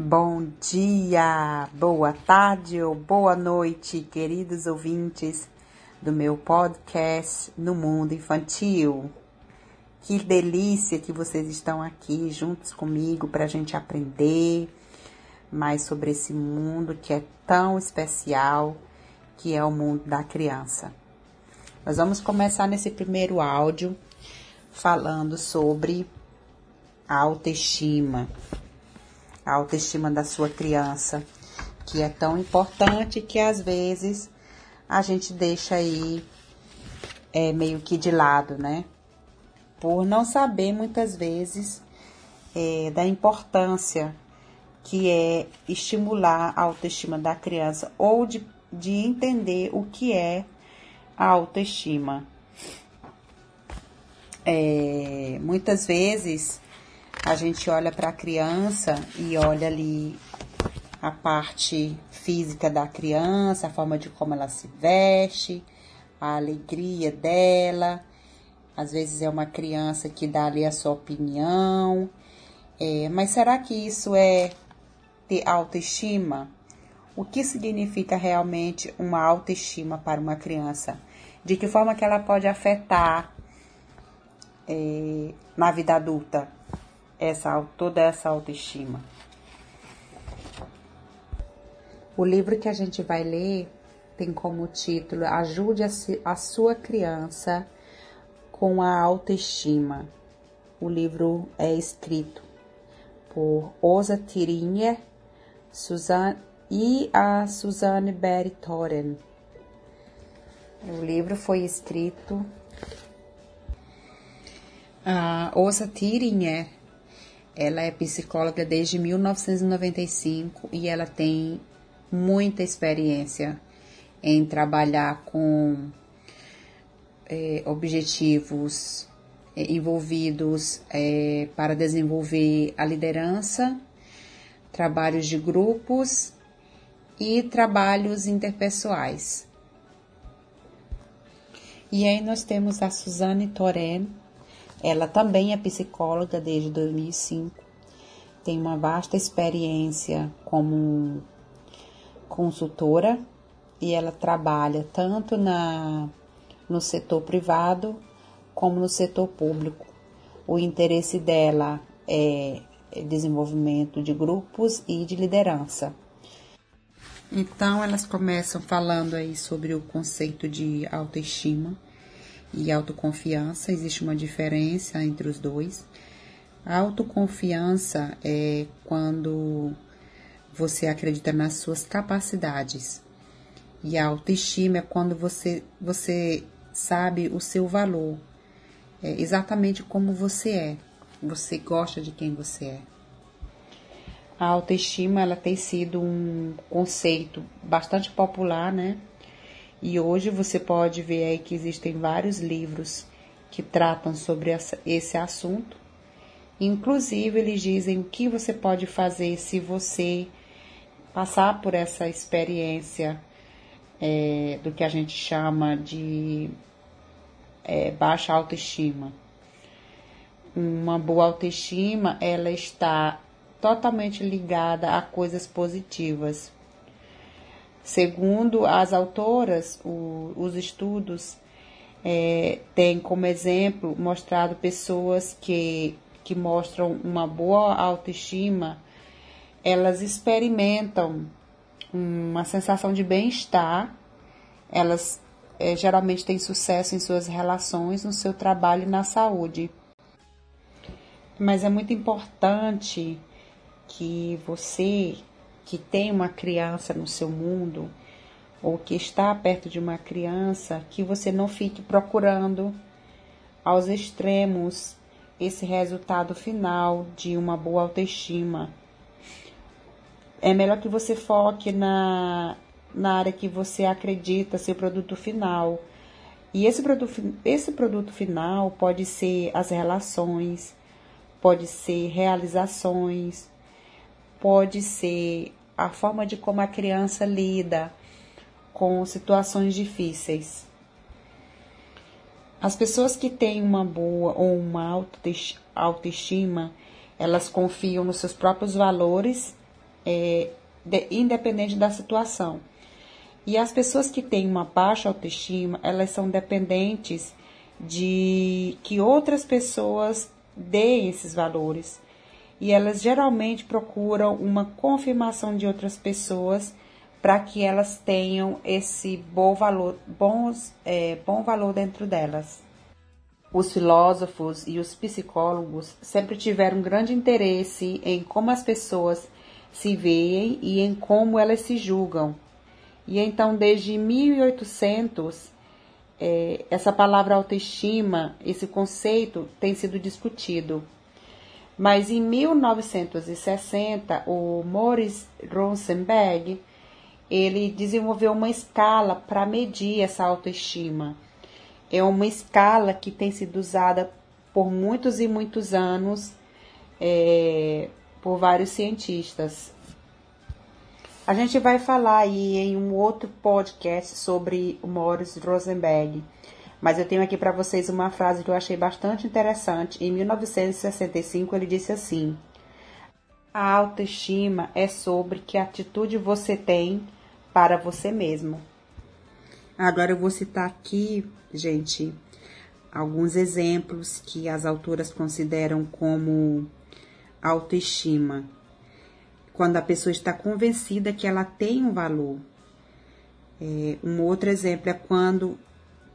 Bom dia, boa tarde ou boa noite, queridos ouvintes do meu podcast No Mundo Infantil. Que delícia que vocês estão aqui juntos comigo para a gente aprender mais sobre esse mundo que é tão especial, que é o mundo da criança. Nós vamos começar nesse primeiro áudio falando sobre a autoestima a autoestima da sua criança, que é tão importante que às vezes a gente deixa aí é, meio que de lado, né? Por não saber muitas vezes é, da importância que é estimular a autoestima da criança ou de, de entender o que é a autoestima. É, muitas vezes a gente olha para a criança e olha ali a parte física da criança, a forma de como ela se veste, a alegria dela. Às vezes é uma criança que dá ali a sua opinião. É, mas será que isso é ter autoestima? O que significa realmente uma autoestima para uma criança? De que forma que ela pode afetar é, na vida adulta? Essa, toda essa autoestima. O livro que a gente vai ler tem como título Ajude a, a sua criança com a autoestima. O livro é escrito por Osa Tirinha Suzanne, e a Suzanne Berry Toren. O livro foi escrito. A Osa Tirinha ela é psicóloga desde 1995 e ela tem muita experiência em trabalhar com é, objetivos é, envolvidos é, para desenvolver a liderança, trabalhos de grupos e trabalhos interpessoais. E aí nós temos a Suzane Toren, ela também é psicóloga desde 2005, tem uma vasta experiência como consultora e ela trabalha tanto na, no setor privado como no setor público. O interesse dela é desenvolvimento de grupos e de liderança. Então, elas começam falando aí sobre o conceito de autoestima e autoconfiança, existe uma diferença entre os dois. A autoconfiança é quando você acredita nas suas capacidades. E a autoestima é quando você, você sabe o seu valor, é exatamente como você é. Você gosta de quem você é. A autoestima ela tem sido um conceito bastante popular, né? E hoje você pode ver aí que existem vários livros que tratam sobre esse assunto. Inclusive, eles dizem o que você pode fazer se você passar por essa experiência é, do que a gente chama de é, baixa autoestima. Uma boa autoestima, ela está totalmente ligada a coisas positivas. Segundo as autoras, o, os estudos é, têm como exemplo mostrado pessoas que, que mostram uma boa autoestima, elas experimentam uma sensação de bem-estar, elas é, geralmente têm sucesso em suas relações, no seu trabalho e na saúde. Mas é muito importante que você que tem uma criança no seu mundo ou que está perto de uma criança, que você não fique procurando aos extremos esse resultado final de uma boa autoestima. É melhor que você foque na, na área que você acredita ser o produto final. E esse produto, esse produto final pode ser as relações, pode ser realizações, pode ser a forma de como a criança lida com situações difíceis. As pessoas que têm uma boa ou uma autoestima, elas confiam nos seus próprios valores é, de, independente da situação. E as pessoas que têm uma baixa autoestima, elas são dependentes de que outras pessoas deem esses valores. E elas geralmente procuram uma confirmação de outras pessoas para que elas tenham esse bom valor, bons, é, bom valor dentro delas. Os filósofos e os psicólogos sempre tiveram grande interesse em como as pessoas se veem e em como elas se julgam. E então, desde 1800, é, essa palavra autoestima, esse conceito tem sido discutido. Mas em 1960, o Morris Rosenberg, ele desenvolveu uma escala para medir essa autoestima. É uma escala que tem sido usada por muitos e muitos anos é, por vários cientistas. A gente vai falar aí em um outro podcast sobre o Morris Rosenberg, mas eu tenho aqui para vocês uma frase que eu achei bastante interessante. Em 1965 ele disse assim: A autoestima é sobre que atitude você tem para você mesmo. Agora eu vou citar aqui, gente, alguns exemplos que as autoras consideram como autoestima quando a pessoa está convencida que ela tem um valor. É, um outro exemplo é quando,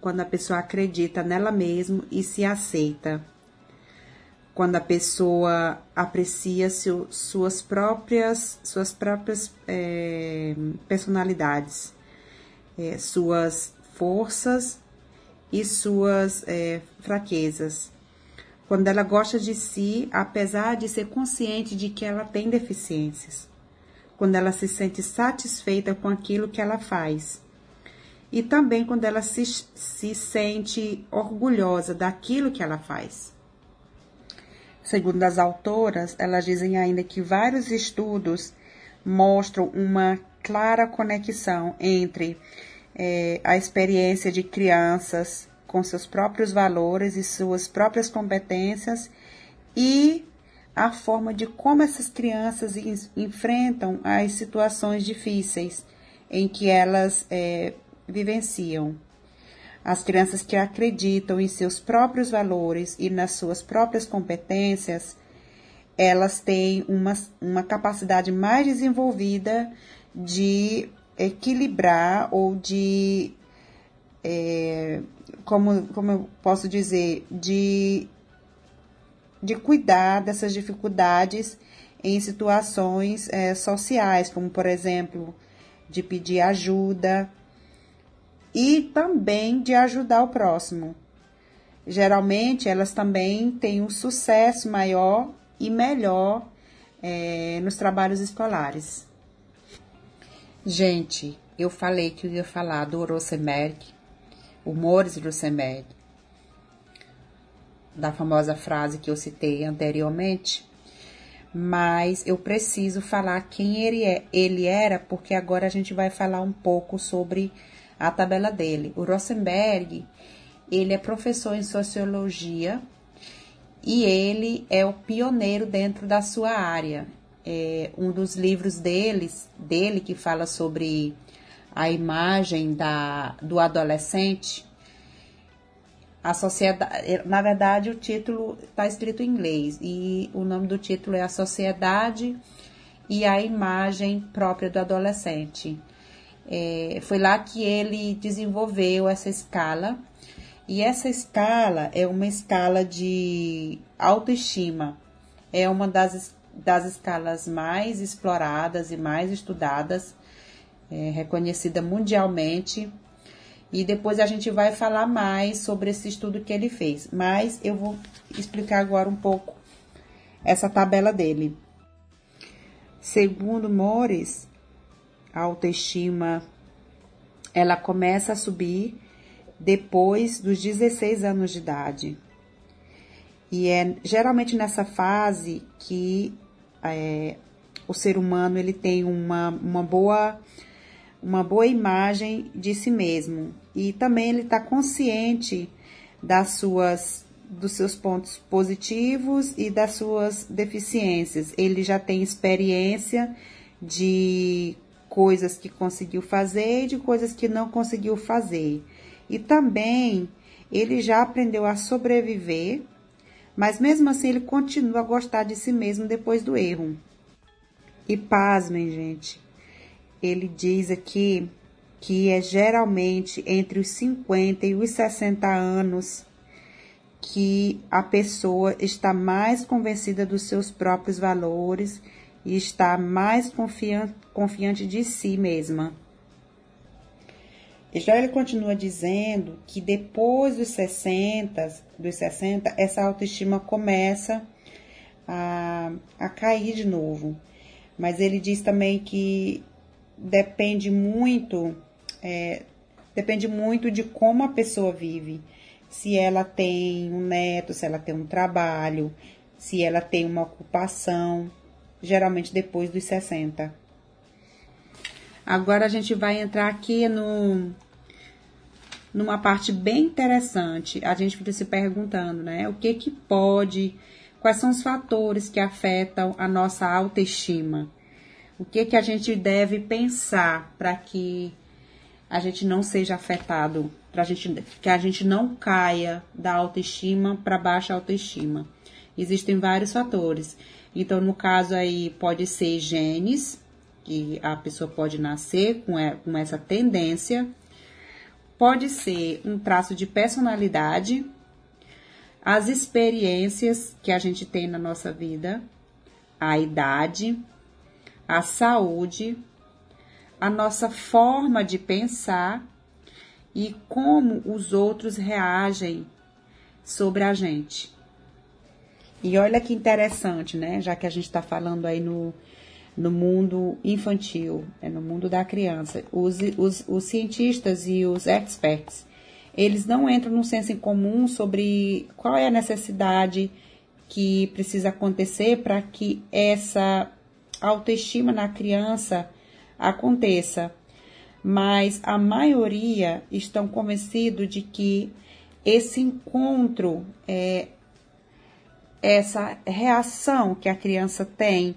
quando a pessoa acredita nela mesma e se aceita. Quando a pessoa aprecia seu, suas próprias, suas próprias é, personalidades, é, suas forças e suas é, fraquezas. Quando ela gosta de si, apesar de ser consciente de que ela tem deficiências, quando ela se sente satisfeita com aquilo que ela faz, e também quando ela se, se sente orgulhosa daquilo que ela faz. Segundo as autoras, elas dizem ainda que vários estudos mostram uma clara conexão entre é, a experiência de crianças com seus próprios valores e suas próprias competências e a forma de como essas crianças enfrentam as situações difíceis em que elas é, vivenciam. As crianças que acreditam em seus próprios valores e nas suas próprias competências, elas têm uma, uma capacidade mais desenvolvida de equilibrar ou de é, como, como eu posso dizer, de, de cuidar dessas dificuldades em situações é, sociais, como por exemplo, de pedir ajuda e também de ajudar o próximo. Geralmente elas também têm um sucesso maior e melhor é, nos trabalhos escolares. Gente, eu falei que eu ia falar do Rosenberg, Morris Rosenberg, da famosa frase que eu citei anteriormente, mas eu preciso falar quem ele, é, ele era, porque agora a gente vai falar um pouco sobre a tabela dele. O Rosenberg, ele é professor em sociologia e ele é o pioneiro dentro da sua área. É um dos livros deles, dele que fala sobre a imagem da, do adolescente, a sociedade, na verdade o título está escrito em inglês e o nome do título é A Sociedade e a Imagem Própria do Adolescente. É, foi lá que ele desenvolveu essa escala e essa escala é uma escala de autoestima, é uma das, das escalas mais exploradas e mais estudadas é, reconhecida mundialmente. E depois a gente vai falar mais sobre esse estudo que ele fez. Mas eu vou explicar agora um pouco essa tabela dele. Segundo Morris, a autoestima ela começa a subir depois dos 16 anos de idade. E é geralmente nessa fase que é, o ser humano ele tem uma, uma boa uma boa imagem de si mesmo e também ele está consciente das suas dos seus pontos positivos e das suas deficiências. Ele já tem experiência de coisas que conseguiu fazer e de coisas que não conseguiu fazer. E também ele já aprendeu a sobreviver, mas mesmo assim ele continua a gostar de si mesmo depois do erro. E pasmem, gente, ele diz aqui que é geralmente entre os 50 e os 60 anos que a pessoa está mais convencida dos seus próprios valores e está mais confiante, de si mesma. Ele continua dizendo que depois dos 60, dos 60, essa autoestima começa a, a cair de novo. Mas ele diz também que depende muito, é, depende muito de como a pessoa vive. Se ela tem um neto, se ela tem um trabalho, se ela tem uma ocupação, geralmente depois dos 60. Agora a gente vai entrar aqui no numa parte bem interessante. A gente fica se perguntando, né? O que que pode, quais são os fatores que afetam a nossa autoestima? O que que a gente deve pensar para que a gente não seja afetado, para gente que a gente não caia da autoestima para baixa autoestima? Existem vários fatores. Então, no caso aí, pode ser genes, que a pessoa pode nascer com, essa tendência. Pode ser um traço de personalidade, as experiências que a gente tem na nossa vida, a idade, a saúde, a nossa forma de pensar e como os outros reagem sobre a gente. E olha que interessante, né? Já que a gente está falando aí no, no mundo infantil, né? no mundo da criança, os, os, os cientistas e os experts, eles não entram no senso em comum sobre qual é a necessidade que precisa acontecer para que essa autoestima na criança aconteça. Mas a maioria estão convencidos de que esse encontro é, essa reação que a criança tem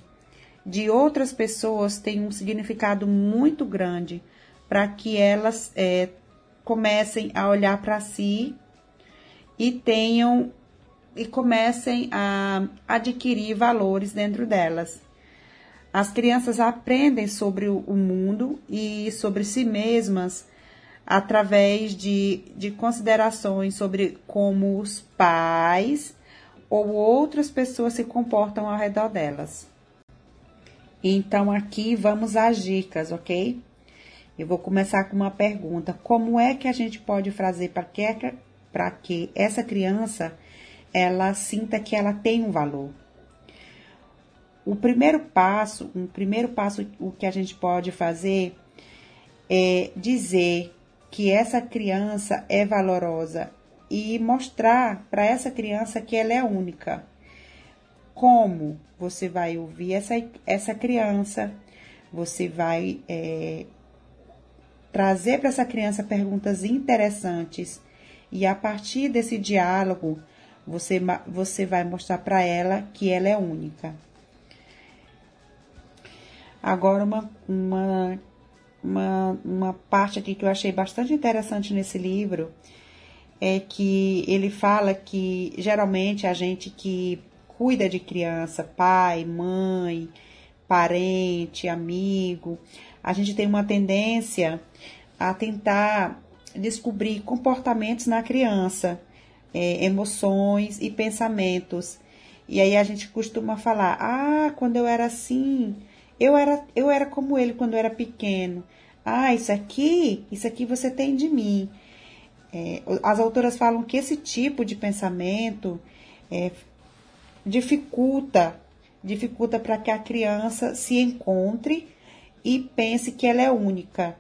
de outras pessoas tem um significado muito grande para que elas é, comecem a olhar para si e tenham e comecem a adquirir valores dentro delas. As crianças aprendem sobre o mundo e sobre si mesmas através de, de considerações sobre como os pais ou outras pessoas se comportam ao redor delas. Então, aqui vamos às dicas, ok? Eu vou começar com uma pergunta: como é que a gente pode fazer para que, que essa criança ela sinta que ela tem um valor? O primeiro passo, um primeiro passo, o que a gente pode fazer é dizer que essa criança é valorosa e mostrar para essa criança que ela é única. Como você vai ouvir essa, essa criança, você vai é, trazer para essa criança perguntas interessantes e a partir desse diálogo você, você vai mostrar para ela que ela é única. Agora, uma, uma, uma, uma parte aqui que eu achei bastante interessante nesse livro é que ele fala que geralmente a gente que cuida de criança, pai, mãe, parente, amigo, a gente tem uma tendência a tentar descobrir comportamentos na criança, é, emoções e pensamentos. E aí a gente costuma falar: "Ah, quando eu era assim, eu era eu era como ele quando eu era pequeno. Ah, isso aqui, isso aqui você tem de mim." É, as autoras falam que esse tipo de pensamento é, dificulta, dificulta para que a criança se encontre e pense que ela é única,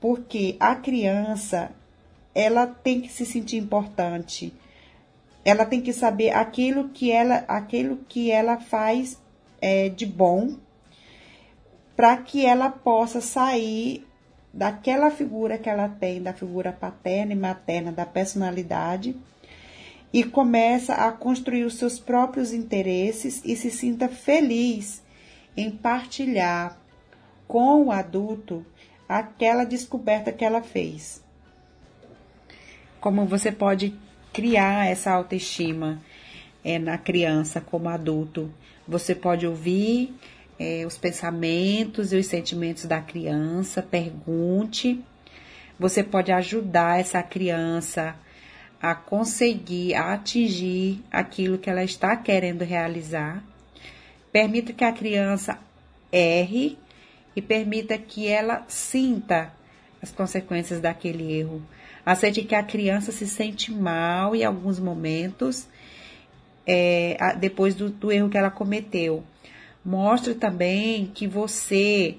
porque a criança ela tem que se sentir importante, ela tem que saber aquilo que ela, aquilo que ela faz é, de bom, para que ela possa sair daquela figura que ela tem, da figura paterna e materna, da personalidade, e começa a construir os seus próprios interesses e se sinta feliz em partilhar com o adulto aquela descoberta que ela fez. Como você pode criar essa autoestima é, na criança como adulto. Você pode ouvir é, os pensamentos e os sentimentos da criança, pergunte. Você pode ajudar essa criança a conseguir, a atingir aquilo que ela está querendo realizar. Permita que a criança erre e permita que ela sinta as consequências daquele erro. Aceite que a criança se sente mal em alguns momentos, é, depois do, do erro que ela cometeu. Mostre também que você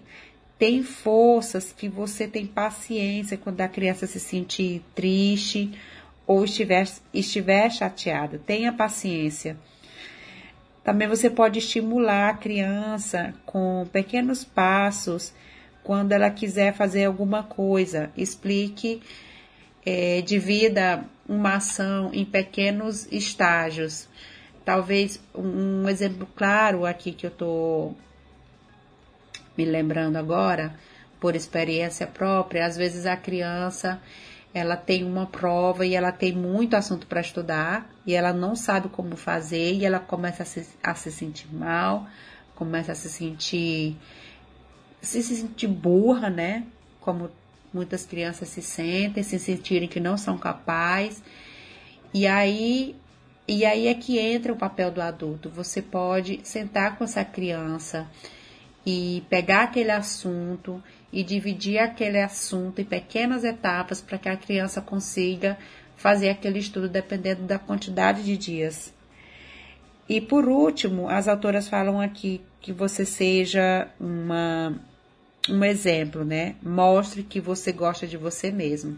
tem forças, que você tem paciência quando a criança se sentir triste ou estiver, estiver chateada. Tenha paciência. Também você pode estimular a criança com pequenos passos quando ela quiser fazer alguma coisa. Explique, é, divida uma ação em pequenos estágios. Talvez um, exemplo claro aqui que eu estou me lembrando agora, por experiência própria, às vezes a criança ela tem uma prova e ela tem muito assunto para estudar e ela não sabe como fazer e ela começa a se, a se sentir mal, começa a se sentir se sentir burra, né? Como muitas crianças se sentem, se sentirem que não são capazes. E aí e aí é que entra o papel do adulto. Você pode sentar com essa criança e pegar aquele assunto e dividir aquele assunto em pequenas etapas para que a criança consiga fazer aquele estudo dependendo da quantidade de dias. E por último, as autoras falam aqui que você seja uma, um exemplo, né? Mostre que você gosta de você mesmo.